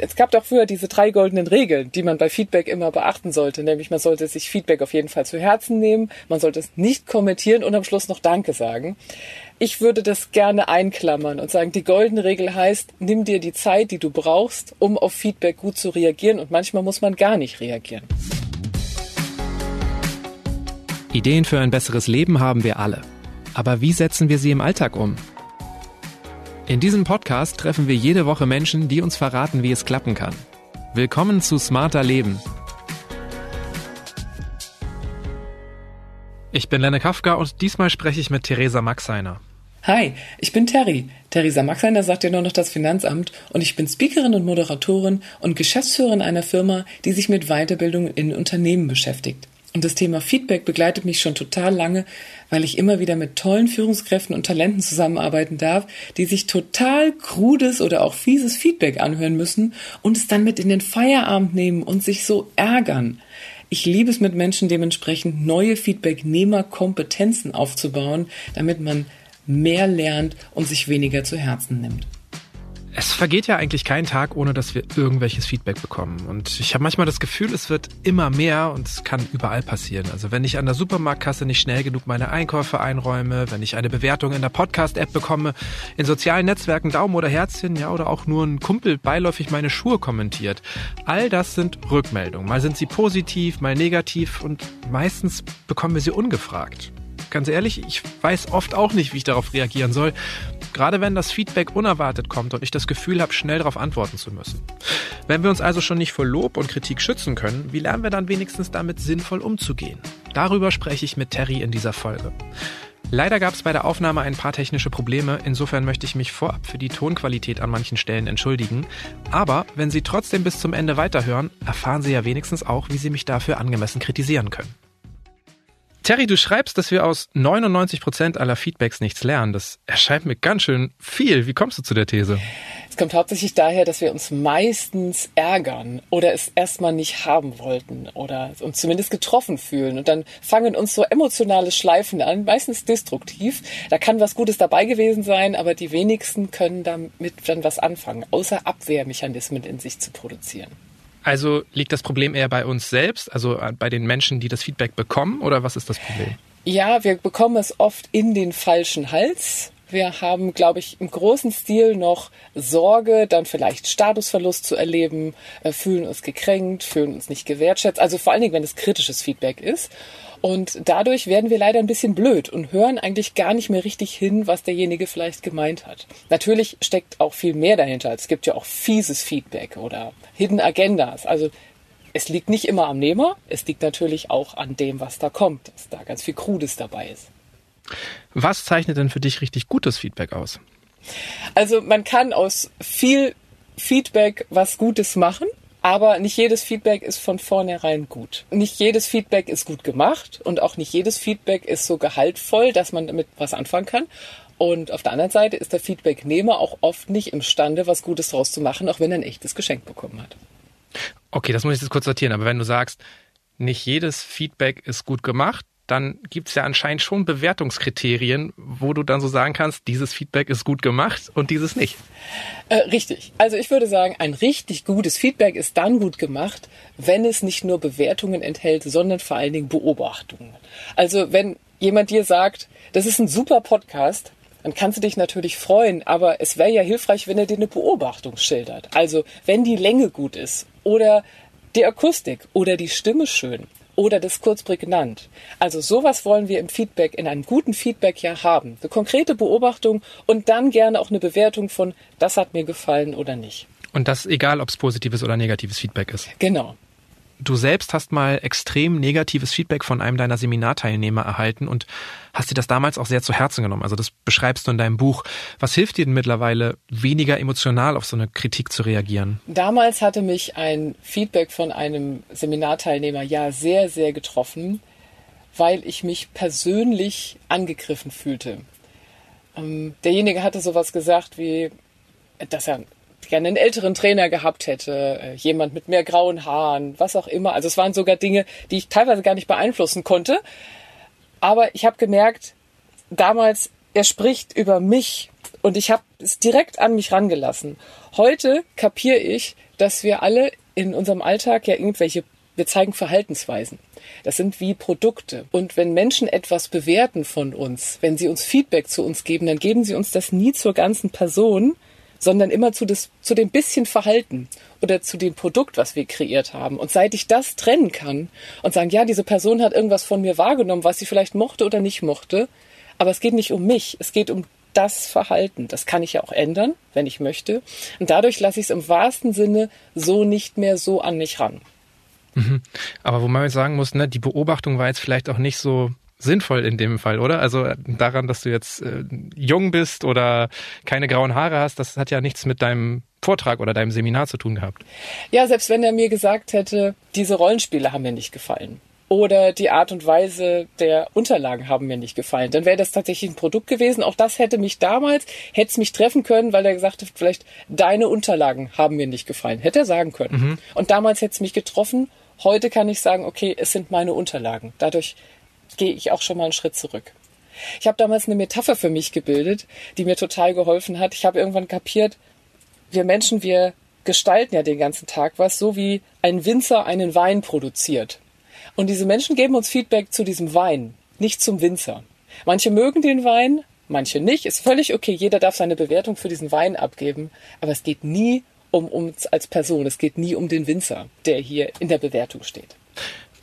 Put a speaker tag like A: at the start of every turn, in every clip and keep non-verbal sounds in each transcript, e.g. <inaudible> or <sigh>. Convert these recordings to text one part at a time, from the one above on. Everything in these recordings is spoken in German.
A: es gab doch früher diese drei goldenen Regeln, die man bei Feedback immer beachten sollte. Nämlich man sollte sich Feedback auf jeden Fall zu Herzen nehmen, man sollte es nicht kommentieren und am Schluss noch Danke sagen. Ich würde das gerne einklammern und sagen, die goldene Regel heißt, nimm dir die Zeit, die du brauchst, um auf Feedback gut zu reagieren und manchmal muss man gar nicht reagieren.
B: Ideen für ein besseres Leben haben wir alle. Aber wie setzen wir sie im Alltag um? In diesem Podcast treffen wir jede Woche Menschen, die uns verraten, wie es klappen kann. Willkommen zu Smarter Leben. Ich bin Lenne Kafka und diesmal spreche ich mit Theresa Maxeiner.
A: Hi, ich bin Terry. Theresa Maxeiner sagt ja nur noch das Finanzamt und ich bin Speakerin und Moderatorin und Geschäftsführerin einer Firma, die sich mit Weiterbildung in Unternehmen beschäftigt. Und das Thema Feedback begleitet mich schon total lange, weil ich immer wieder mit tollen Führungskräften und Talenten zusammenarbeiten darf, die sich total krudes oder auch fieses Feedback anhören müssen und es dann mit in den Feierabend nehmen und sich so ärgern. Ich liebe es mit Menschen dementsprechend neue Feedbacknehmerkompetenzen aufzubauen, damit man mehr lernt und sich weniger zu Herzen nimmt.
B: Es vergeht ja eigentlich kein Tag, ohne dass wir irgendwelches Feedback bekommen. Und ich habe manchmal das Gefühl, es wird immer mehr und es kann überall passieren. Also wenn ich an der Supermarktkasse nicht schnell genug meine Einkäufe einräume, wenn ich eine Bewertung in der Podcast-App bekomme, in sozialen Netzwerken Daumen oder Herzchen, ja, oder auch nur ein Kumpel beiläufig meine Schuhe kommentiert. All das sind Rückmeldungen. Mal sind sie positiv, mal negativ und meistens bekommen wir sie ungefragt ganz ehrlich, ich weiß oft auch nicht, wie ich darauf reagieren soll. Gerade wenn das Feedback unerwartet kommt und ich das Gefühl habe, schnell darauf antworten zu müssen. Wenn wir uns also schon nicht vor Lob und Kritik schützen können, wie lernen wir dann wenigstens damit sinnvoll umzugehen? Darüber spreche ich mit Terry in dieser Folge. Leider gab es bei der Aufnahme ein paar technische Probleme, insofern möchte ich mich vorab für die Tonqualität an manchen Stellen entschuldigen. Aber wenn Sie trotzdem bis zum Ende weiterhören, erfahren Sie ja wenigstens auch, wie Sie mich dafür angemessen kritisieren können. Terry, du schreibst, dass wir aus 99 Prozent aller Feedbacks nichts lernen. Das erscheint mir ganz schön viel. Wie kommst du zu der These?
A: Es kommt hauptsächlich daher, dass wir uns meistens ärgern oder es erstmal nicht haben wollten oder uns zumindest getroffen fühlen. Und dann fangen uns so emotionale Schleifen an, meistens destruktiv. Da kann was Gutes dabei gewesen sein, aber die wenigsten können damit dann was anfangen, außer Abwehrmechanismen in sich zu produzieren.
B: Also liegt das Problem eher bei uns selbst, also bei den Menschen, die das Feedback bekommen, oder was ist das Problem?
A: Ja, wir bekommen es oft in den falschen Hals. Wir haben, glaube ich, im großen Stil noch Sorge, dann vielleicht Statusverlust zu erleben, äh, fühlen uns gekränkt, fühlen uns nicht gewertschätzt. Also vor allen Dingen, wenn es kritisches Feedback ist. Und dadurch werden wir leider ein bisschen blöd und hören eigentlich gar nicht mehr richtig hin, was derjenige vielleicht gemeint hat. Natürlich steckt auch viel mehr dahinter. Es gibt ja auch fieses Feedback oder Hidden Agendas. Also es liegt nicht immer am Nehmer, es liegt natürlich auch an dem, was da kommt, dass da ganz viel Krudes dabei ist.
B: Was zeichnet denn für dich richtig gutes Feedback aus?
A: Also man kann aus viel Feedback was Gutes machen. Aber nicht jedes Feedback ist von vornherein gut. Nicht jedes Feedback ist gut gemacht und auch nicht jedes Feedback ist so gehaltvoll, dass man damit was anfangen kann. Und auf der anderen Seite ist der Feedbacknehmer auch oft nicht imstande, was Gutes draus zu machen, auch wenn er ein echtes Geschenk bekommen hat.
B: Okay, das muss ich jetzt kurz sortieren. Aber wenn du sagst, nicht jedes Feedback ist gut gemacht, dann gibt es ja anscheinend schon Bewertungskriterien, wo du dann so sagen kannst, dieses Feedback ist gut gemacht und dieses nicht.
A: Äh, richtig. Also ich würde sagen, ein richtig gutes Feedback ist dann gut gemacht, wenn es nicht nur Bewertungen enthält, sondern vor allen Dingen Beobachtungen. Also wenn jemand dir sagt, das ist ein super Podcast, dann kannst du dich natürlich freuen, aber es wäre ja hilfreich, wenn er dir eine Beobachtung schildert. Also wenn die Länge gut ist oder die Akustik oder die Stimme schön oder das kurz prägnant. Also sowas wollen wir im Feedback, in einem guten Feedback ja haben. Eine konkrete Beobachtung und dann gerne auch eine Bewertung von, das hat mir gefallen oder nicht.
B: Und das egal, ob es positives oder negatives Feedback ist.
A: Genau.
B: Du selbst hast mal extrem negatives Feedback von einem deiner Seminarteilnehmer erhalten und hast dir das damals auch sehr zu Herzen genommen. Also das beschreibst du in deinem Buch. Was hilft dir denn mittlerweile, weniger emotional auf so eine Kritik zu reagieren?
A: Damals hatte mich ein Feedback von einem Seminarteilnehmer ja sehr, sehr getroffen, weil ich mich persönlich angegriffen fühlte. Ähm, derjenige hatte sowas gesagt wie, dass er gerne einen älteren Trainer gehabt hätte, äh, jemand mit mehr grauen Haaren, was auch immer. Also es waren sogar Dinge, die ich teilweise gar nicht beeinflussen konnte. Aber ich habe gemerkt, damals, er spricht über mich Und ich habe es direkt an mich rangelassen. Heute kapiere ich, dass wir alle in unserem Alltag ja irgendwelche, wir zeigen Verhaltensweisen. Das sind wie Produkte. Und wenn Menschen etwas bewerten von uns, wenn sie uns Feedback zu uns geben, dann geben sie uns das nie zur ganzen Person, sondern immer zu, des, zu dem bisschen Verhalten oder zu dem Produkt, was wir kreiert haben. Und seit ich das trennen kann und sagen, ja, diese Person hat irgendwas von mir wahrgenommen, was sie vielleicht mochte oder nicht mochte, aber es geht nicht um mich, es geht um das Verhalten. Das kann ich ja auch ändern, wenn ich möchte. Und dadurch lasse ich es im wahrsten Sinne so nicht mehr so an mich ran.
B: Mhm. Aber wo man jetzt sagen muss, ne, die Beobachtung war jetzt vielleicht auch nicht so sinnvoll in dem Fall, oder? Also äh, daran, dass du jetzt äh, jung bist oder keine grauen Haare hast, das hat ja nichts mit deinem Vortrag oder deinem Seminar zu tun gehabt.
A: Ja, selbst wenn er mir gesagt hätte, diese Rollenspiele haben mir nicht gefallen oder die Art und Weise der Unterlagen haben mir nicht gefallen, dann wäre das tatsächlich ein Produkt gewesen. Auch das hätte mich damals, hätte es mich treffen können, weil er gesagt hat, vielleicht deine Unterlagen haben mir nicht gefallen. Hätte er sagen können. Mhm. Und damals hätte es mich getroffen. Heute kann ich sagen, okay, es sind meine Unterlagen. Dadurch gehe ich auch schon mal einen Schritt zurück. Ich habe damals eine Metapher für mich gebildet, die mir total geholfen hat. Ich habe irgendwann kapiert, wir Menschen, wir gestalten ja den ganzen Tag was, so wie ein Winzer einen Wein produziert. Und diese Menschen geben uns Feedback zu diesem Wein, nicht zum Winzer. Manche mögen den Wein, manche nicht. Ist völlig okay. Jeder darf seine Bewertung für diesen Wein abgeben. Aber es geht nie um uns als Person. Es geht nie um den Winzer, der hier in der Bewertung steht.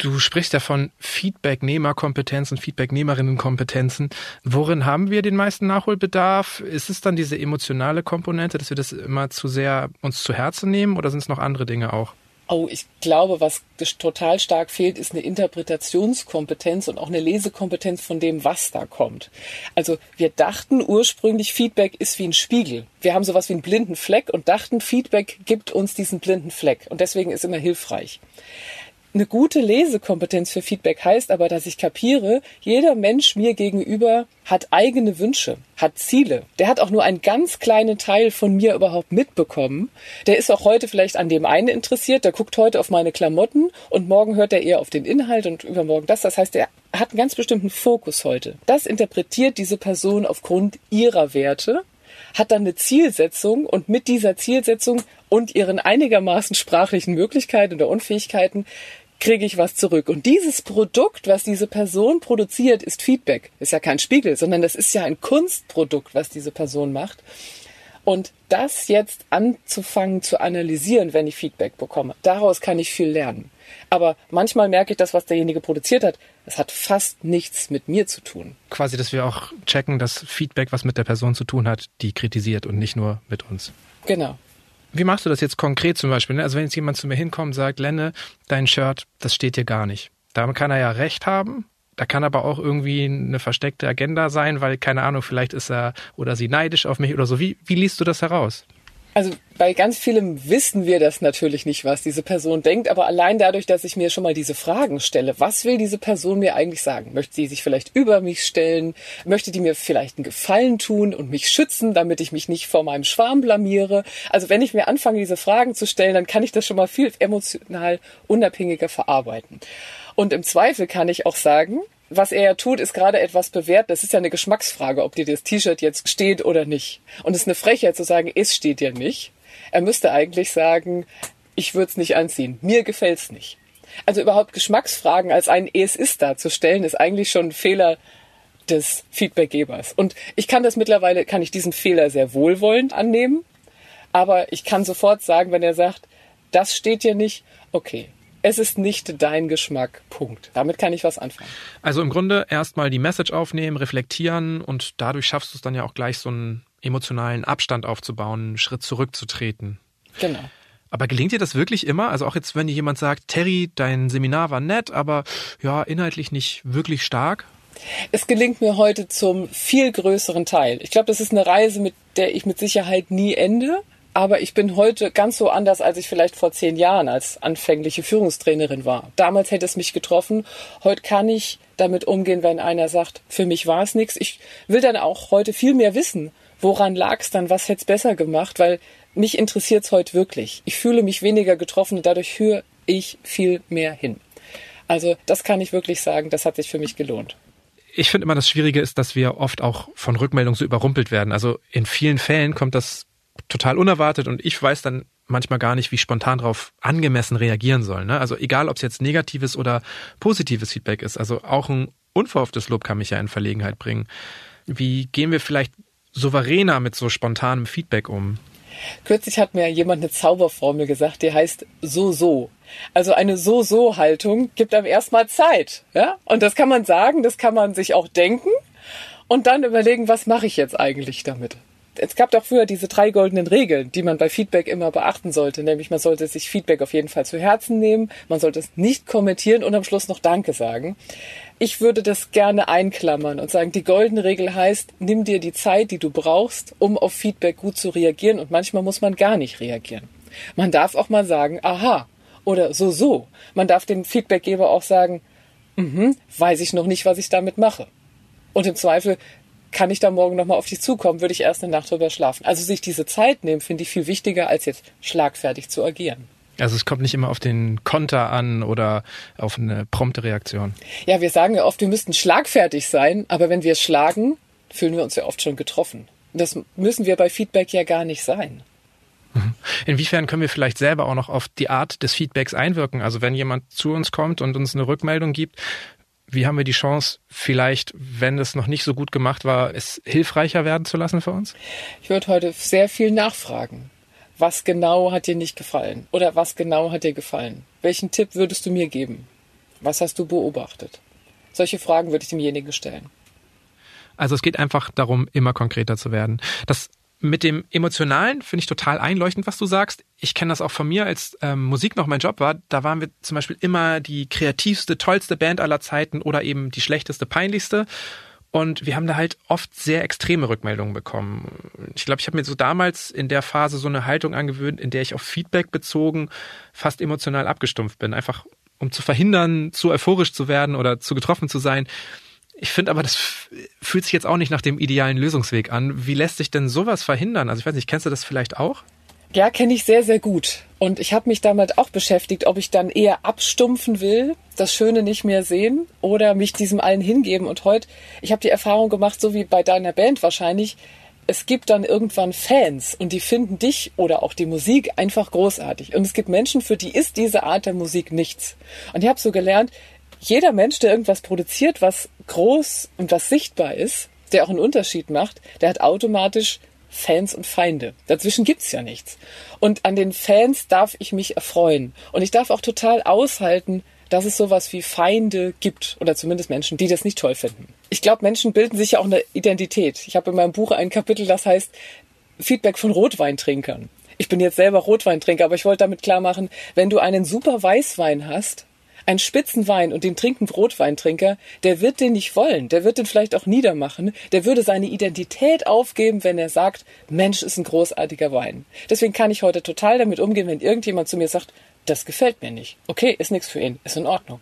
B: Du sprichst ja von Feedbacknehmerkompetenzen, Feedbacknehmerinnenkompetenzen. Worin haben wir den meisten Nachholbedarf? Ist es dann diese emotionale Komponente, dass wir das immer zu sehr uns zu Herzen nehmen oder sind es noch andere Dinge auch?
A: Oh, ich glaube, was total stark fehlt, ist eine Interpretationskompetenz und auch eine Lesekompetenz von dem, was da kommt. Also wir dachten ursprünglich, Feedback ist wie ein Spiegel. Wir haben sowas wie einen blinden Fleck und dachten, Feedback gibt uns diesen blinden Fleck und deswegen ist immer hilfreich. Eine gute Lesekompetenz für Feedback heißt aber, dass ich kapiere, jeder Mensch mir gegenüber hat eigene Wünsche, hat Ziele. Der hat auch nur einen ganz kleinen Teil von mir überhaupt mitbekommen. Der ist auch heute vielleicht an dem einen interessiert, der guckt heute auf meine Klamotten und morgen hört er eher auf den Inhalt und übermorgen das. Das heißt, er hat einen ganz bestimmten Fokus heute. Das interpretiert diese Person aufgrund ihrer Werte hat dann eine Zielsetzung und mit dieser Zielsetzung und ihren einigermaßen sprachlichen Möglichkeiten oder Unfähigkeiten kriege ich was zurück. Und dieses Produkt, was diese Person produziert, ist Feedback. Ist ja kein Spiegel, sondern das ist ja ein Kunstprodukt, was diese Person macht. Und das jetzt anzufangen zu analysieren, wenn ich Feedback bekomme, daraus kann ich viel lernen. Aber manchmal merke ich, das, was derjenige produziert hat, das hat fast nichts mit mir zu tun.
B: Quasi, dass wir auch checken, dass Feedback, was mit der Person zu tun hat, die kritisiert und nicht nur mit uns.
A: Genau.
B: Wie machst du das jetzt konkret zum Beispiel? Ne? Also wenn jetzt jemand zu mir hinkommt und sagt, Lenne, dein Shirt, das steht dir gar nicht. Da kann er ja recht haben. Da kann aber auch irgendwie eine versteckte Agenda sein, weil, keine Ahnung, vielleicht ist er oder sie neidisch auf mich oder so. Wie, wie liest du das heraus?
A: Also bei ganz vielem wissen wir das natürlich nicht, was diese Person denkt, aber allein dadurch, dass ich mir schon mal diese Fragen stelle, was will diese Person mir eigentlich sagen? Möchte sie sich vielleicht über mich stellen? Möchte die mir vielleicht einen Gefallen tun und mich schützen, damit ich mich nicht vor meinem Schwarm blamiere? Also wenn ich mir anfange, diese Fragen zu stellen, dann kann ich das schon mal viel emotional unabhängiger verarbeiten. Und im Zweifel kann ich auch sagen, was er ja tut, ist gerade etwas bewährt. Das ist ja eine Geschmacksfrage, ob dir das T-Shirt jetzt steht oder nicht. Und es ist eine Frechheit zu sagen, es steht dir nicht. Er müsste eigentlich sagen, ich würde es nicht anziehen. Mir gefällt's nicht. Also überhaupt Geschmacksfragen als ein Es ist darzustellen, ist eigentlich schon ein Fehler des Feedbackgebers. Und ich kann das mittlerweile, kann ich diesen Fehler sehr wohlwollend annehmen. Aber ich kann sofort sagen, wenn er sagt, das steht dir nicht, okay, es ist nicht dein Geschmack. Punkt. Damit kann ich was anfangen.
B: Also im Grunde erstmal die Message aufnehmen, reflektieren und dadurch schaffst du es dann ja auch gleich so einen emotionalen Abstand aufzubauen, einen Schritt zurückzutreten.
A: Genau.
B: Aber gelingt dir das wirklich immer? Also auch jetzt, wenn dir jemand sagt, Terry, dein Seminar war nett, aber ja, inhaltlich nicht wirklich stark?
A: Es gelingt mir heute zum viel größeren Teil. Ich glaube, das ist eine Reise, mit der ich mit Sicherheit nie ende. Aber ich bin heute ganz so anders, als ich vielleicht vor zehn Jahren als anfängliche Führungstrainerin war. Damals hätte es mich getroffen. Heute kann ich damit umgehen, wenn einer sagt, für mich war es nichts. Ich will dann auch heute viel mehr wissen. Woran lag es dann? Was hätte es besser gemacht? Weil mich interessiert es heute wirklich. Ich fühle mich weniger getroffen und dadurch höre ich viel mehr hin. Also das kann ich wirklich sagen, das hat sich für mich gelohnt
B: ich finde immer das Schwierige ist, dass wir oft auch von Rückmeldungen so überrumpelt werden. Also in vielen Fällen kommt das total unerwartet und ich weiß dann manchmal gar nicht, wie spontan darauf angemessen reagieren soll. Ne? Also egal, ob es jetzt negatives oder positives Feedback ist. Also auch ein unverhofftes Lob kann mich ja in Verlegenheit bringen. Wie gehen wir vielleicht souveräner mit so spontanem Feedback um?
A: Kürzlich hat mir jemand eine Zauberformel gesagt, die heißt so so. Also eine so so Haltung gibt einem erstmal Zeit, ja? Und das kann man sagen, das kann man sich auch denken und dann überlegen, was mache ich jetzt eigentlich damit? Es gab doch früher diese drei goldenen Regeln, die man bei Feedback immer beachten sollte. Nämlich man sollte sich Feedback auf jeden Fall zu Herzen nehmen, man sollte es nicht kommentieren und am Schluss noch Danke sagen. Ich würde das gerne einklammern und sagen, die goldene Regel heißt, nimm dir die Zeit, die du brauchst, um auf Feedback gut zu reagieren und manchmal muss man gar nicht reagieren. Man darf auch mal sagen, aha oder so so. Man darf dem Feedbackgeber auch sagen, mhm, weiß ich noch nicht, was ich damit mache. Und im Zweifel kann ich da morgen nochmal auf dich zukommen, würde ich erst eine Nacht drüber schlafen. Also sich diese Zeit nehmen, finde ich viel wichtiger, als jetzt schlagfertig zu agieren.
B: Also es kommt nicht immer auf den Konter an oder auf eine prompte Reaktion.
A: Ja, wir sagen ja oft, wir müssten schlagfertig sein, aber wenn wir schlagen, fühlen wir uns ja oft schon getroffen. Das müssen wir bei Feedback ja gar nicht sein.
B: Mhm. Inwiefern können wir vielleicht selber auch noch auf die Art des Feedbacks einwirken? Also wenn jemand zu uns kommt und uns eine Rückmeldung gibt, wie haben wir die Chance, vielleicht, wenn es noch nicht so gut gemacht war, es hilfreicher werden zu lassen für uns?
A: Ich würde heute sehr viel nachfragen. Was genau hat dir nicht gefallen? Oder was genau hat dir gefallen? Welchen Tipp würdest du mir geben? Was hast du beobachtet? Solche Fragen würde ich demjenigen stellen.
B: Also es geht einfach darum, immer konkreter zu werden. Das mit dem Emotionalen finde ich total einleuchtend, was du sagst. Ich kenne das auch von mir, als ähm, Musik noch mein Job war. Da waren wir zum Beispiel immer die kreativste, tollste Band aller Zeiten oder eben die schlechteste, peinlichste. Und wir haben da halt oft sehr extreme Rückmeldungen bekommen. Ich glaube, ich habe mir so damals in der Phase so eine Haltung angewöhnt, in der ich auf Feedback bezogen fast emotional abgestumpft bin. Einfach um zu verhindern, zu euphorisch zu werden oder zu getroffen zu sein. Ich finde aber, das fühlt sich jetzt auch nicht nach dem idealen Lösungsweg an. Wie lässt sich denn sowas verhindern? Also ich weiß nicht, kennst du das vielleicht auch?
A: Ja, kenne ich sehr, sehr gut. Und ich habe mich damit auch beschäftigt, ob ich dann eher abstumpfen will, das Schöne nicht mehr sehen oder mich diesem allen hingeben. Und heute, ich habe die Erfahrung gemacht, so wie bei deiner Band wahrscheinlich, es gibt dann irgendwann Fans und die finden dich oder auch die Musik einfach großartig. Und es gibt Menschen, für die ist diese Art der Musik nichts. Und ich habe so gelernt, jeder Mensch, der irgendwas produziert, was groß und was sichtbar ist, der auch einen Unterschied macht, der hat automatisch Fans und Feinde. Dazwischen gibt's ja nichts. Und an den Fans darf ich mich erfreuen. Und ich darf auch total aushalten, dass es sowas wie Feinde gibt oder zumindest Menschen, die das nicht toll finden. Ich glaube, Menschen bilden sich ja auch eine Identität. Ich habe in meinem Buch ein Kapitel, das heißt Feedback von Rotweintrinkern. Ich bin jetzt selber Rotweintrinker, aber ich wollte damit klar machen, wenn du einen super Weißwein hast, ein Spitzenwein und den trinken Rotweintrinker, der wird den nicht wollen, der wird den vielleicht auch niedermachen, der würde seine Identität aufgeben, wenn er sagt, Mensch ist ein großartiger Wein. Deswegen kann ich heute total damit umgehen, wenn irgendjemand zu mir sagt, das gefällt mir nicht. Okay, ist nichts für ihn, ist in Ordnung.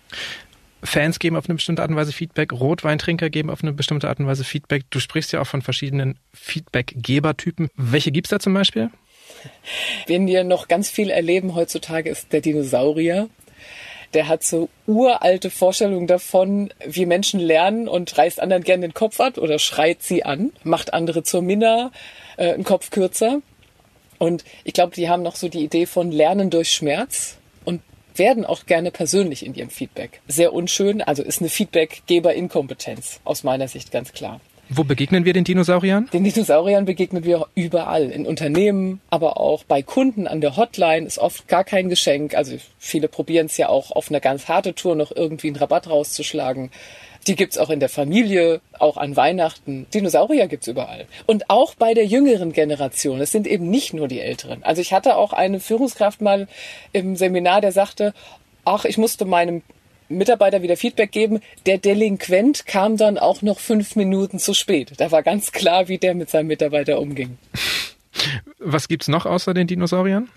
B: Fans geben auf eine bestimmte Art und Weise Feedback, Rotweintrinker geben auf eine bestimmte Art und Weise Feedback. Du sprichst ja auch von verschiedenen Feedback-Gebertypen. Welche gibt's da zum Beispiel?
A: Wen wir noch ganz viel erleben heutzutage ist der Dinosaurier der hat so uralte Vorstellungen davon, wie Menschen lernen und reißt anderen gerne den Kopf ab oder schreit sie an, macht andere zur Minna, äh, einen Kopf kürzer. Und ich glaube, die haben noch so die Idee von Lernen durch Schmerz und werden auch gerne persönlich in ihrem Feedback. Sehr unschön, also ist eine Feedbackgeber-Inkompetenz aus meiner Sicht ganz klar.
B: Wo begegnen wir den Dinosauriern?
A: Den Dinosauriern begegnen wir überall. In Unternehmen, aber auch bei Kunden an der Hotline ist oft gar kein Geschenk. Also viele probieren es ja auch auf einer ganz harte Tour noch irgendwie einen Rabatt rauszuschlagen. Die gibt's auch in der Familie, auch an Weihnachten. Dinosaurier gibt's überall. Und auch bei der jüngeren Generation. Es sind eben nicht nur die Älteren. Also ich hatte auch eine Führungskraft mal im Seminar, der sagte, ach, ich musste meinem Mitarbeiter wieder Feedback geben. Der Delinquent kam dann auch noch fünf Minuten zu spät. Da war ganz klar, wie der mit seinem Mitarbeiter umging.
B: Was gibt's noch außer den Dinosauriern?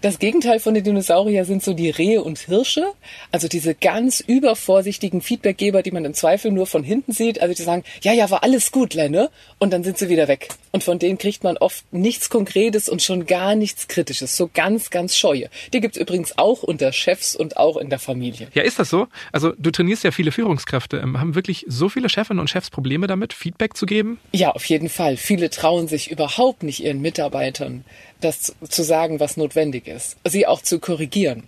A: Das Gegenteil von den Dinosauriern sind so die Rehe und Hirsche. Also diese ganz übervorsichtigen Feedbackgeber, die man im Zweifel nur von hinten sieht. Also die sagen, ja, ja, war alles gut, Lenne. Und dann sind sie wieder weg. Und von denen kriegt man oft nichts Konkretes und schon gar nichts Kritisches. So ganz, ganz scheue. Die gibt's übrigens auch unter Chefs und auch in der Familie.
B: Ja, ist das so? Also du trainierst ja viele Führungskräfte. Ähm, haben wirklich so viele Chefinnen und Chefs Probleme damit, Feedback zu geben?
A: Ja, auf jeden Fall. Viele trauen sich überhaupt nicht ihren Mitarbeitern das zu sagen, was notwendig ist, sie auch zu korrigieren.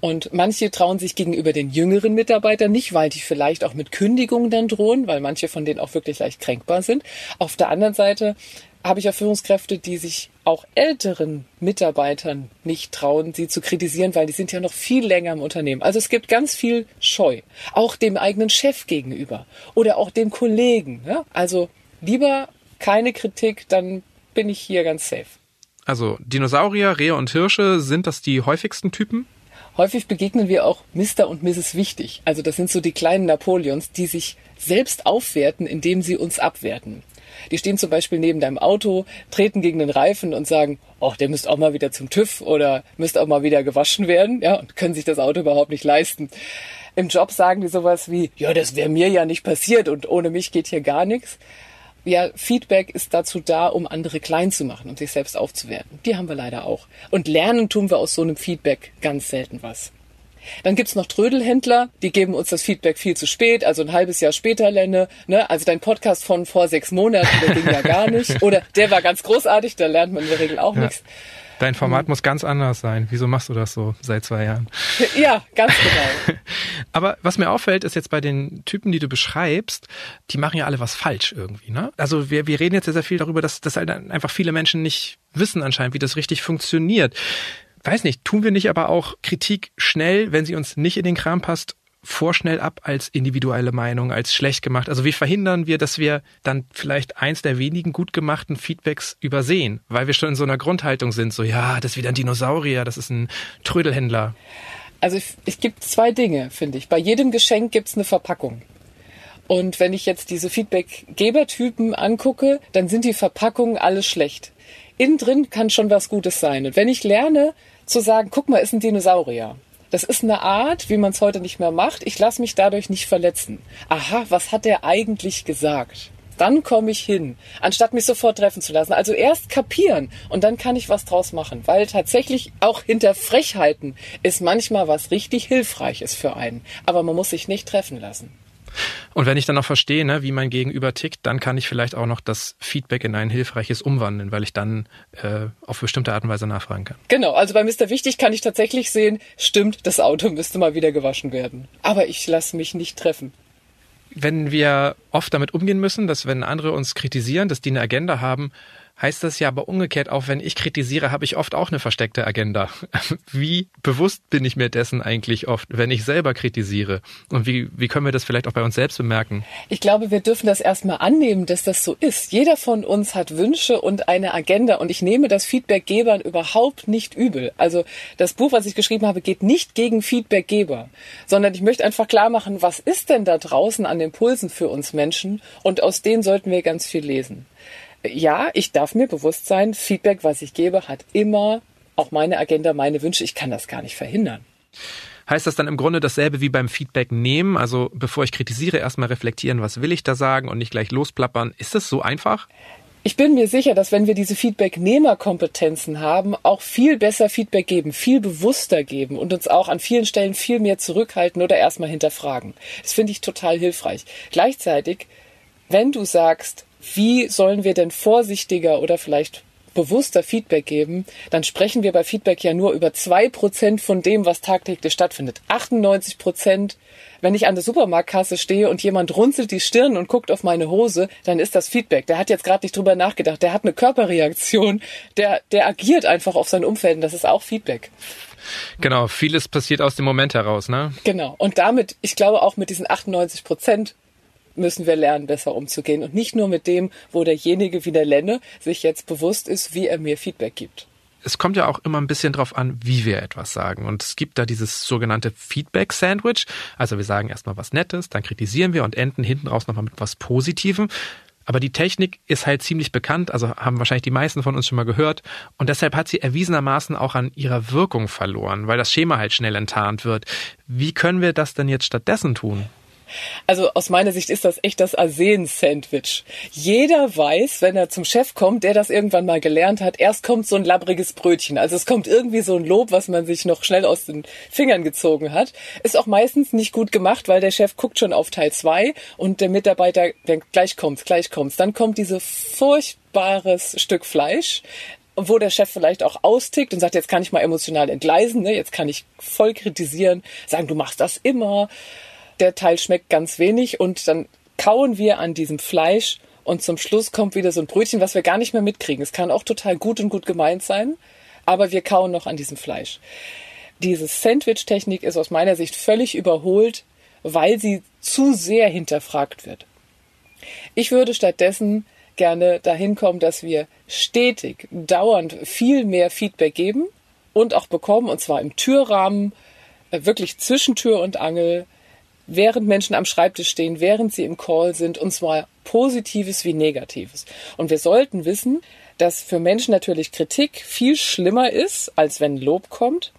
A: Und manche trauen sich gegenüber den jüngeren Mitarbeitern nicht, weil die vielleicht auch mit Kündigungen dann drohen, weil manche von denen auch wirklich leicht kränkbar sind. Auf der anderen Seite habe ich auch Führungskräfte, die sich auch älteren Mitarbeitern nicht trauen, sie zu kritisieren, weil die sind ja noch viel länger im Unternehmen. Also es gibt ganz viel Scheu, auch dem eigenen Chef gegenüber oder auch dem Kollegen. Also lieber keine Kritik, dann bin ich hier ganz safe.
B: Also Dinosaurier, Rehe und Hirsche, sind das die häufigsten Typen?
A: Häufig begegnen wir auch Mr. und Mrs. Wichtig. Also das sind so die kleinen Napoleons, die sich selbst aufwerten, indem sie uns abwerten. Die stehen zum Beispiel neben deinem Auto, treten gegen den Reifen und sagen, oh, der müsste auch mal wieder zum TÜV oder müsste auch mal wieder gewaschen werden, ja, und können sich das Auto überhaupt nicht leisten. Im Job sagen die sowas wie, ja, das wäre mir ja nicht passiert und ohne mich geht hier gar nichts ja, Feedback ist dazu da, um andere klein zu machen und sich selbst aufzuwerten. Die haben wir leider auch. Und lernen tun wir aus so einem Feedback ganz selten was. Dann gibt's noch Trödelhändler, die geben uns das Feedback viel zu spät, also ein halbes Jahr später, Lenne. Ne? Also dein Podcast von vor sechs Monaten, der ging ja gar <laughs> nicht. Oder der war ganz großartig, da lernt man in der Regel auch ja. nichts.
B: Dein Format mhm. muss ganz anders sein. Wieso machst du das so seit zwei Jahren? <laughs>
A: Ja, ganz genau. <laughs>
B: Aber was mir auffällt, ist jetzt bei den Typen, die du beschreibst, die machen ja alle was falsch irgendwie. Ne? Also wir, wir reden jetzt sehr viel darüber, dass, dass halt einfach viele Menschen nicht wissen anscheinend, wie das richtig funktioniert. Weiß nicht, tun wir nicht aber auch Kritik schnell, wenn sie uns nicht in den Kram passt, vorschnell ab als individuelle Meinung, als schlecht gemacht. Also wie verhindern wir, dass wir dann vielleicht eins der wenigen gut gemachten Feedbacks übersehen, weil wir schon in so einer Grundhaltung sind, so ja, das ist wieder ein Dinosaurier, das ist ein Trödelhändler.
A: Also es gibt zwei Dinge, finde ich. Bei jedem Geschenk gibt es eine Verpackung. Und wenn ich jetzt diese Feedback-Gebertypen angucke, dann sind die Verpackungen alles schlecht. Innen drin kann schon was Gutes sein. Und wenn ich lerne zu sagen, guck mal, ist ein Dinosaurier, das ist eine Art, wie man es heute nicht mehr macht. Ich lasse mich dadurch nicht verletzen. Aha, was hat er eigentlich gesagt? Dann komme ich hin, anstatt mich sofort treffen zu lassen. Also erst kapieren und dann kann ich was draus machen, weil tatsächlich auch hinter Frechheiten ist manchmal was richtig Hilfreiches für einen. Aber man muss sich nicht treffen lassen.
B: Und wenn ich dann noch verstehe, ne, wie mein Gegenüber tickt, dann kann ich vielleicht auch noch das Feedback in ein hilfreiches umwandeln, weil ich dann äh, auf bestimmte Art und Weise nachfragen kann.
A: Genau, also bei Mr. Wichtig kann ich tatsächlich sehen, stimmt, das Auto müsste mal wieder gewaschen werden. Aber ich lasse mich nicht treffen
B: wenn wir oft damit umgehen müssen, dass wenn andere uns kritisieren, dass die eine Agenda haben, heißt das ja aber umgekehrt auch, wenn ich kritisiere, habe ich oft auch eine versteckte Agenda. <laughs> Wie bewusst bin ich mir dessen eigentlich oft, wenn ich selber kritisiere? Und wie, wie können wir das vielleicht auch bei uns selbst bemerken?
A: Ich glaube, wir dürfen das erstmal annehmen, dass das so ist. Jeder von uns hat Wünsche und eine Agenda und ich nehme das Feedbackgebern überhaupt nicht übel. Also das Buch, was ich geschrieben habe, geht nicht gegen Feedbackgeber, sondern ich möchte einfach klar machen, was ist denn da draußen an Impulsen für uns Menschen und aus denen sollten wir ganz viel lesen ja, ich darf mir bewusst sein, Feedback, was ich gebe, hat immer auch meine Agenda, meine Wünsche. Ich kann das gar nicht verhindern.
B: Heißt das dann im Grunde dasselbe wie beim Feedback nehmen? Also bevor ich kritisiere, erstmal reflektieren, was will ich da sagen und nicht gleich losplappern. Ist das so einfach?
A: Ich bin mir sicher, dass wenn wir diese Feedback-Nehmerkompetenzen haben, auch viel besser Feedback geben, viel bewusster geben und uns auch an vielen Stellen viel mehr zurückhalten oder erstmal hinterfragen. Das finde ich total hilfreich. Gleichzeitig, wenn du sagst, wie sollen wir denn vorsichtiger oder vielleicht bewusster Feedback geben, dann sprechen wir bei Feedback ja nur über zwei Prozent von dem, was tagtäglich stattfindet. 98 Prozent, wenn ich an der Supermarktkasse stehe und jemand runzelt die Stirn und guckt auf meine Hose, dann ist das Feedback. Der hat jetzt gerade nicht drüber nachgedacht. Der hat eine Körperreaktion. Der, der agiert einfach auf sein Umfeld. Und das ist auch Feedback.
B: Genau, vieles passiert aus dem Moment heraus, ne?
A: Genau. Und damit, ich glaube auch mit diesen 98 Prozent müssen wir lernen, besser umzugehen. Und nicht nur mit dem, wo derjenige wie der Lenne sich jetzt bewusst ist, wie er mir Feedback gibt.
B: Es kommt ja auch immer ein bisschen drauf an, wie wir etwas sagen. Und es gibt da dieses sogenannte Feedback-Sandwich. Also wir sagen erstmal was Nettes, dann kritisieren wir und enden hinten raus nochmal mit was Positivem. Aber die Technik ist halt ziemlich bekannt, also haben wahrscheinlich die meisten von uns schon mal gehört. Und deshalb hat sie erwiesenermaßen auch an ihrer Wirkung verloren, weil das Schema halt schnell enttarnt wird. Wie können wir das denn jetzt stattdessen tun?
A: Also aus meiner Sicht ist das echt das Arsen-Sandwich. Jeder weiß, wenn er zum Chef kommt, der das irgendwann mal gelernt hat, erst kommt so ein labbriges Brötchen. Also es kommt irgendwie so ein Lob, was man sich noch schnell aus den Fingern gezogen hat. Ist auch meistens nicht gut gemacht, weil der Chef guckt schon auf Teil 2 und der Mitarbeiter denkt, gleich kommt's, gleich kommt's. Dann kommt dieses furchtbares Stück Fleisch, wo der Chef vielleicht auch austickt und sagt, jetzt kann ich mal emotional entgleisen, ne? jetzt kann ich voll kritisieren, sagen, du machst das immer der Teil schmeckt ganz wenig und dann kauen wir an diesem Fleisch und zum Schluss kommt wieder so ein Brötchen, was wir gar nicht mehr mitkriegen. Es kann auch total gut und gut gemeint sein, aber wir kauen noch an diesem Fleisch. Diese Sandwich-Technik ist aus meiner Sicht völlig überholt, weil sie zu sehr hinterfragt wird. Ich würde stattdessen gerne dahin kommen, dass wir stetig, dauernd viel mehr Feedback geben und auch bekommen, und zwar im Türrahmen, äh, wirklich zwischen Tür und Angel, während Menschen am Schreibtisch stehen, während sie im Call sind, und zwar Positives wie Negatives. Und wir sollten wissen, dass für Menschen natürlich Kritik viel schlimmer ist, als wenn Lob kommt.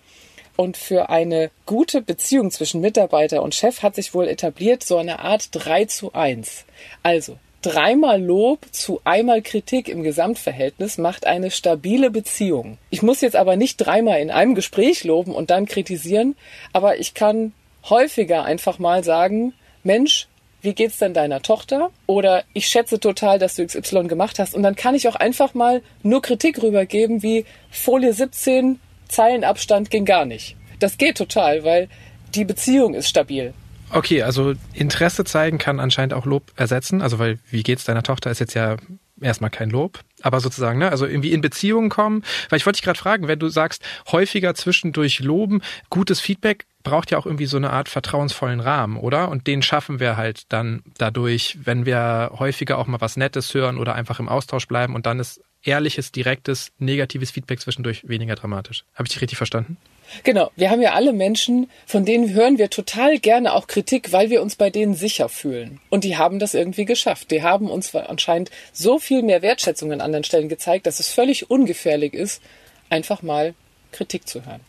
A: Und für eine gute Beziehung zwischen Mitarbeiter und Chef hat sich wohl etabliert so eine Art 3 zu 1. Also dreimal Lob zu einmal Kritik im Gesamtverhältnis macht eine stabile Beziehung. Ich muss jetzt aber nicht dreimal in einem Gespräch loben und dann kritisieren, aber ich kann häufiger einfach mal sagen, Mensch, wie geht's denn deiner Tochter? Oder ich schätze total, dass du XY gemacht hast. Und dann kann ich auch einfach mal nur Kritik rübergeben, wie Folie 17, Zeilenabstand ging gar nicht. Das geht total, weil die Beziehung ist stabil.
B: Okay, also Interesse zeigen kann anscheinend auch Lob ersetzen. Also weil, wie geht's deiner Tochter, ist jetzt ja erstmal kein Lob, aber sozusagen, ne, also irgendwie in Beziehungen kommen. Weil ich wollte dich gerade fragen, wenn du sagst, häufiger zwischendurch loben, gutes Feedback braucht ja auch irgendwie so eine Art vertrauensvollen Rahmen, oder? Und den schaffen wir halt dann dadurch, wenn wir häufiger auch mal was Nettes hören oder einfach im Austausch bleiben und dann ist ehrliches, direktes, negatives Feedback zwischendurch weniger dramatisch. Habe ich dich richtig verstanden?
A: Genau, wir haben ja alle Menschen, von denen hören wir total gerne auch Kritik, weil wir uns bei denen sicher fühlen. Und die haben das irgendwie geschafft. Die haben uns anscheinend so viel mehr Wertschätzung an anderen Stellen gezeigt, dass es völlig ungefährlich ist, einfach mal Kritik zu hören.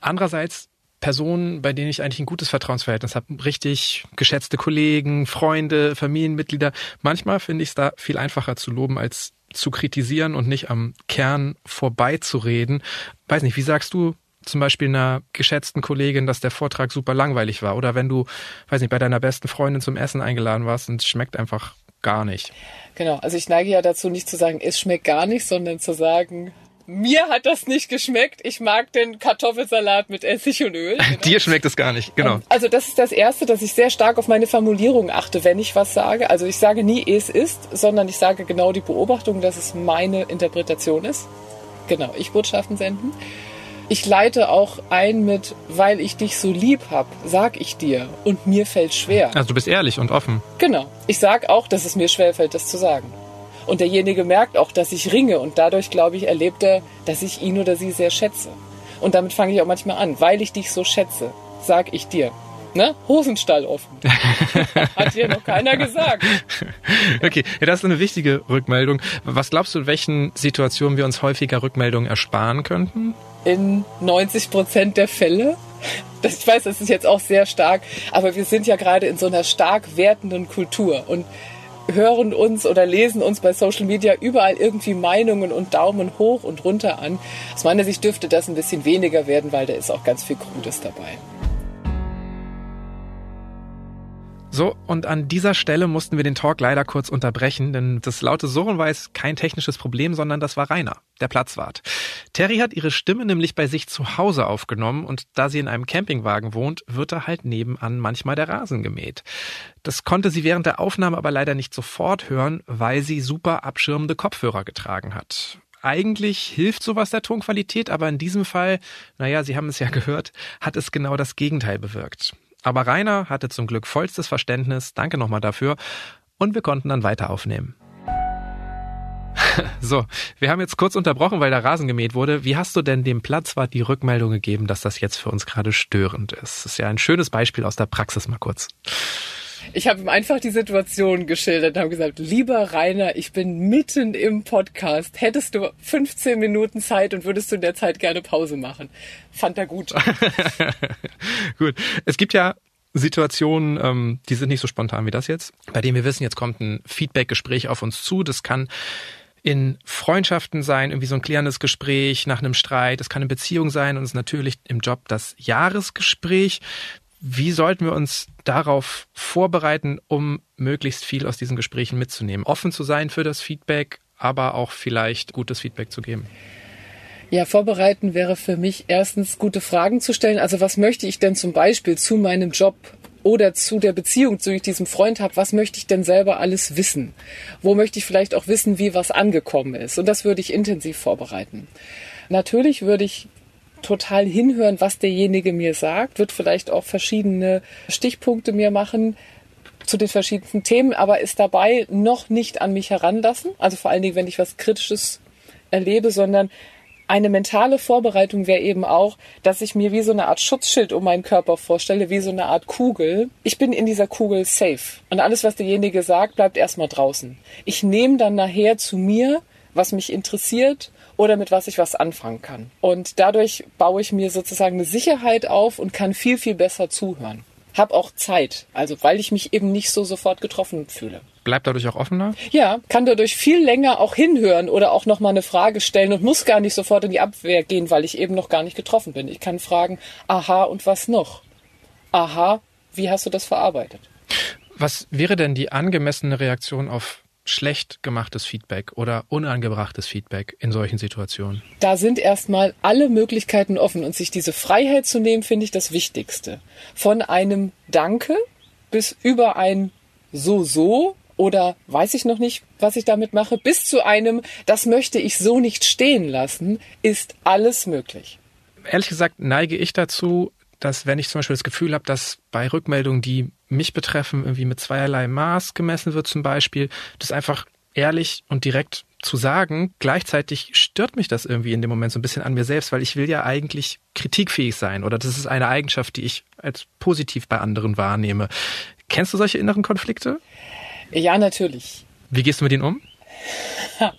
B: Andererseits Personen, bei denen ich eigentlich ein gutes Vertrauensverhältnis habe, richtig geschätzte Kollegen, Freunde, Familienmitglieder. Manchmal finde ich es da viel einfacher zu loben als zu kritisieren und nicht am Kern vorbeizureden. Weiß nicht, wie sagst du zum Beispiel einer geschätzten Kollegin, dass der Vortrag super langweilig war. Oder wenn du, weiß nicht, bei deiner besten Freundin zum Essen eingeladen warst und es schmeckt einfach gar nicht.
A: Genau, also ich neige ja dazu, nicht zu sagen, es schmeckt gar nicht, sondern zu sagen, mir hat das nicht geschmeckt. Ich mag den Kartoffelsalat mit Essig und Öl.
B: Genau. <laughs> Dir schmeckt es gar nicht, genau.
A: Also das ist das Erste, dass ich sehr stark auf meine Formulierung achte, wenn ich was sage. Also ich sage nie, es ist, sondern ich sage genau die Beobachtung, dass es meine Interpretation ist. Genau, ich Botschaften senden. Ich leite auch ein mit, weil ich dich so lieb hab, sag ich dir. Und mir fällt schwer.
B: Also du bist ehrlich und offen.
A: Genau. Ich sag auch, dass es mir schwer fällt, das zu sagen. Und derjenige merkt auch, dass ich ringe und dadurch, glaube ich, erlebt er, dass ich ihn oder sie sehr schätze. Und damit fange ich auch manchmal an. Weil ich dich so schätze, sag ich dir. Ne? Hosenstall offen. <laughs> Hat hier noch keiner gesagt.
B: Okay, ja, das ist eine wichtige Rückmeldung. Was glaubst du, in welchen Situationen wir uns häufiger Rückmeldungen ersparen könnten?
A: In 90 Prozent der Fälle. Das, ich weiß, das ist jetzt auch sehr stark, aber wir sind ja gerade in so einer stark wertenden Kultur und hören uns oder lesen uns bei Social Media überall irgendwie Meinungen und Daumen hoch und runter an. Aus meiner Sicht dürfte das ein bisschen weniger werden, weil da ist auch ganz viel Krudes dabei.
B: So, und an dieser Stelle mussten wir den Talk leider kurz unterbrechen, denn das laute Surren war jetzt kein technisches Problem, sondern das war Rainer, der Platzwart. Terry hat ihre Stimme nämlich bei sich zu Hause aufgenommen und da sie in einem Campingwagen wohnt, wird da halt nebenan manchmal der Rasen gemäht. Das konnte sie während der Aufnahme aber leider nicht sofort hören, weil sie super abschirmende Kopfhörer getragen hat eigentlich hilft sowas der Tonqualität, aber in diesem Fall, naja, Sie haben es ja gehört, hat es genau das Gegenteil bewirkt. Aber Rainer hatte zum Glück vollstes Verständnis, danke nochmal dafür, und wir konnten dann weiter aufnehmen. <laughs> So, wir haben jetzt kurz unterbrochen, weil der Rasen gemäht wurde. Wie hast du denn dem Platzwart die Rückmeldung gegeben, dass das jetzt für uns gerade störend ist? Das ist ja ein schönes Beispiel aus der Praxis mal kurz.
A: Ich habe ihm einfach die Situation geschildert und habe gesagt, lieber Rainer, ich bin mitten im Podcast. Hättest du 15 Minuten Zeit und würdest du in der Zeit gerne Pause machen? Fand er gut. <laughs>
B: gut. Es gibt ja Situationen, ähm, die sind nicht so spontan wie das jetzt, bei denen wir wissen, jetzt kommt ein Feedback-Gespräch auf uns zu. Das kann in Freundschaften sein, irgendwie so ein klärendes Gespräch nach einem Streit. Es kann eine Beziehung sein und es ist natürlich im Job das Jahresgespräch. Wie sollten wir uns darauf vorbereiten, um möglichst viel aus diesen Gesprächen mitzunehmen? Offen zu sein für das Feedback, aber auch vielleicht gutes Feedback zu geben.
A: Ja, vorbereiten wäre für mich erstens gute Fragen zu stellen. Also was möchte ich denn zum Beispiel zu meinem Job oder zu der Beziehung, ich diesem Freund habe, was möchte ich denn selber alles wissen? Wo möchte ich vielleicht auch wissen, wie was angekommen ist? Und das würde ich intensiv vorbereiten. Natürlich würde ich total hinhören, was derjenige mir sagt, wird vielleicht auch verschiedene Stichpunkte mir machen zu den verschiedensten Themen, aber ist dabei noch nicht an mich heranlassen. Also vor allen Dingen, wenn ich was Kritisches erlebe, sondern eine mentale Vorbereitung wäre eben auch, dass ich mir wie so eine Art Schutzschild um meinen Körper vorstelle, wie so eine Art Kugel. Ich bin in dieser Kugel safe. Und alles, was derjenige sagt, bleibt erstmal draußen. Ich nehme dann nachher zu mir, was mich interessiert oder mit was ich was anfangen kann. Und dadurch baue ich mir sozusagen eine Sicherheit auf und kann viel, viel besser zuhören. Hab auch Zeit, also weil ich mich eben nicht so sofort getroffen fühle
B: bleibt dadurch auch offener?
A: Ja, kann dadurch viel länger auch hinhören oder auch nochmal eine Frage stellen und muss gar nicht sofort in die Abwehr gehen, weil ich eben noch gar nicht getroffen bin. Ich kann fragen, aha, und was noch? Aha, wie hast du das verarbeitet?
B: Was wäre denn die angemessene Reaktion auf schlecht gemachtes Feedback oder unangebrachtes Feedback in solchen Situationen?
A: Da sind erstmal alle Möglichkeiten offen und sich diese Freiheit zu nehmen, finde ich das Wichtigste. Von einem Danke bis über ein so so oder weiß ich noch nicht, was ich damit mache, bis zu einem, das möchte ich so nicht stehen lassen, ist alles möglich.
B: Ehrlich gesagt neige ich dazu, dass wenn ich zum Beispiel das Gefühl habe, dass bei Rückmeldungen, die mich betreffen, irgendwie mit zweierlei Maß gemessen wird zum Beispiel, das einfach ehrlich und direkt zu sagen. Gleichzeitig stört mich das irgendwie in dem Moment so ein bisschen an mir selbst, weil ich will ja eigentlich kritikfähig sein oder das ist eine Eigenschaft, die ich als positiv bei anderen wahrnehme. Kennst du solche inneren Konflikte?
A: Ja, natürlich.
B: Wie gehst du mit ihnen um? <laughs>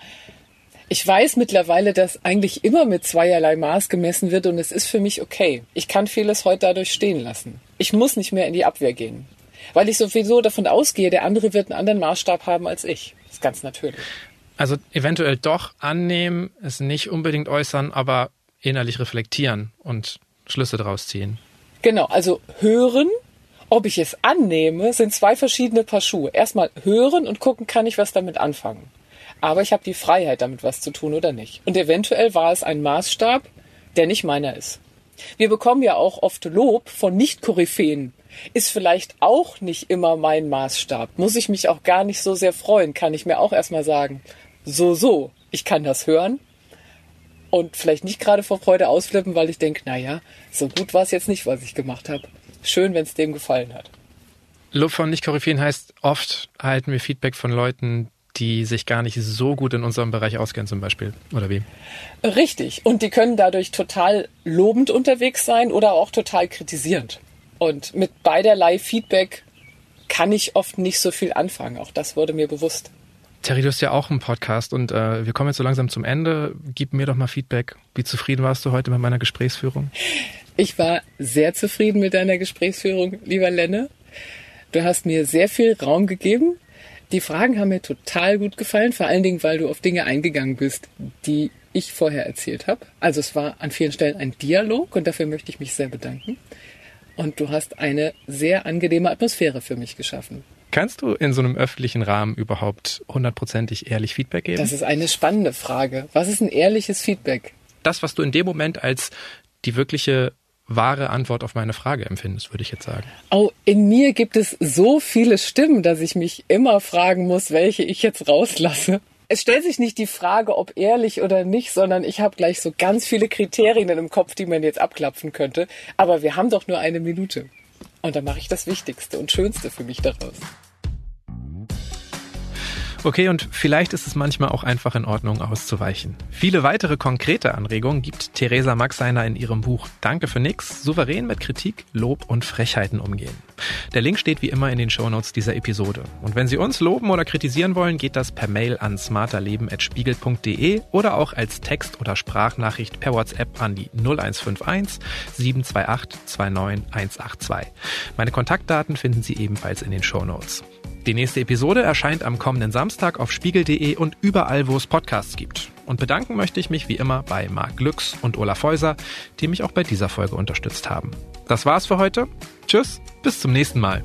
A: Ich weiß mittlerweile, dass eigentlich immer mit zweierlei Maß gemessen wird und es ist für mich okay. Ich kann vieles heute dadurch stehen lassen. Ich muss nicht mehr in die Abwehr gehen. Weil ich sowieso davon ausgehe, der andere wird einen anderen Maßstab haben als ich. Das ist ganz natürlich.
B: Also eventuell doch annehmen, es nicht unbedingt äußern, aber innerlich reflektieren und Schlüsse daraus ziehen.
A: Genau, also hören ob ich es annehme, sind zwei verschiedene Paar Schuhe. Erstmal hören und gucken, kann ich was damit anfangen. Aber ich habe die Freiheit, damit was zu tun oder nicht. Und eventuell war es ein Maßstab, der nicht meiner ist. Wir bekommen ja auch oft Lob von Nicht-Koryphäen. Ist vielleicht auch nicht immer mein Maßstab. Muss ich mich auch gar nicht so sehr freuen, kann ich mir auch erstmal sagen. So, so, ich kann das hören und vielleicht nicht gerade vor Freude ausflippen, weil ich denke, naja, so gut war es jetzt nicht, was ich gemacht habe schön, wenn es dem gefallen hat.
B: Lob von nicht koryphäen heißt, oft erhalten wir Feedback von Leuten, die sich gar nicht so gut in unserem Bereich auskennen zum Beispiel, oder wie?
A: Richtig. Und die können dadurch total lobend unterwegs sein oder auch total kritisierend. Und mit beiderlei Feedback kann ich oft nicht so viel anfangen. Auch das wurde mir bewusst.
B: Terry, du hast ja auch einen Podcast und äh, wir kommen jetzt so langsam zum Ende. Gib mir doch mal Feedback. Wie zufrieden warst du heute mit meiner Gesprächsführung?
A: Ich war sehr zufrieden mit deiner Gesprächsführung, lieber Lenne. Du hast mir sehr viel Raum gegeben. Die Fragen haben mir total gut gefallen, vor allen Dingen, weil du auf Dinge eingegangen bist, die ich vorher erzählt habe. Also es war an vielen Stellen ein Dialog und dafür möchte ich mich sehr bedanken. Und du hast eine sehr angenehme Atmosphäre für mich geschaffen.
B: Kannst du in so einem öffentlichen Rahmen überhaupt hundertprozentig ehrlich Feedback geben?
A: Das ist eine spannende Frage. Was ist ein ehrliches Feedback?
B: Das, was du in dem Moment als die wirkliche wahre Antwort auf meine Frage empfindest, würde ich jetzt sagen.
A: Oh, in mir gibt es so viele Stimmen, dass ich mich immer fragen muss, welche ich jetzt rauslasse. Es stellt sich nicht die Frage, ob ehrlich oder nicht, sondern ich habe gleich so ganz viele Kriterien im Kopf, die man jetzt abklopfen könnte. Aber wir haben doch nur eine Minute. Und dann mache ich das Wichtigste und Schönste für mich daraus.
B: Okay, und vielleicht ist es manchmal auch einfach in Ordnung auszuweichen. Viele weitere konkrete Anregungen gibt Theresa Maxeiner in ihrem Buch Danke für nix, souverän mit Kritik, Lob und Frechheiten umgehen. Der Link steht wie immer in den Shownotes dieser Episode. Und wenn Sie uns loben oder kritisieren wollen, geht das per Mail an smarterleben.spiegel.de oder auch als Text- oder Sprachnachricht per WhatsApp an die 0151 728 29182. Meine Kontaktdaten finden Sie ebenfalls in den Shownotes. Die nächste Episode erscheint am kommenden Samstag auf spiegel.de und überall, wo es Podcasts gibt. Und bedanken möchte ich mich wie immer bei Marc Glücks und Olaf Häuser, die mich auch bei dieser Folge unterstützt haben. Das war's für heute. Tschüss, bis zum nächsten Mal.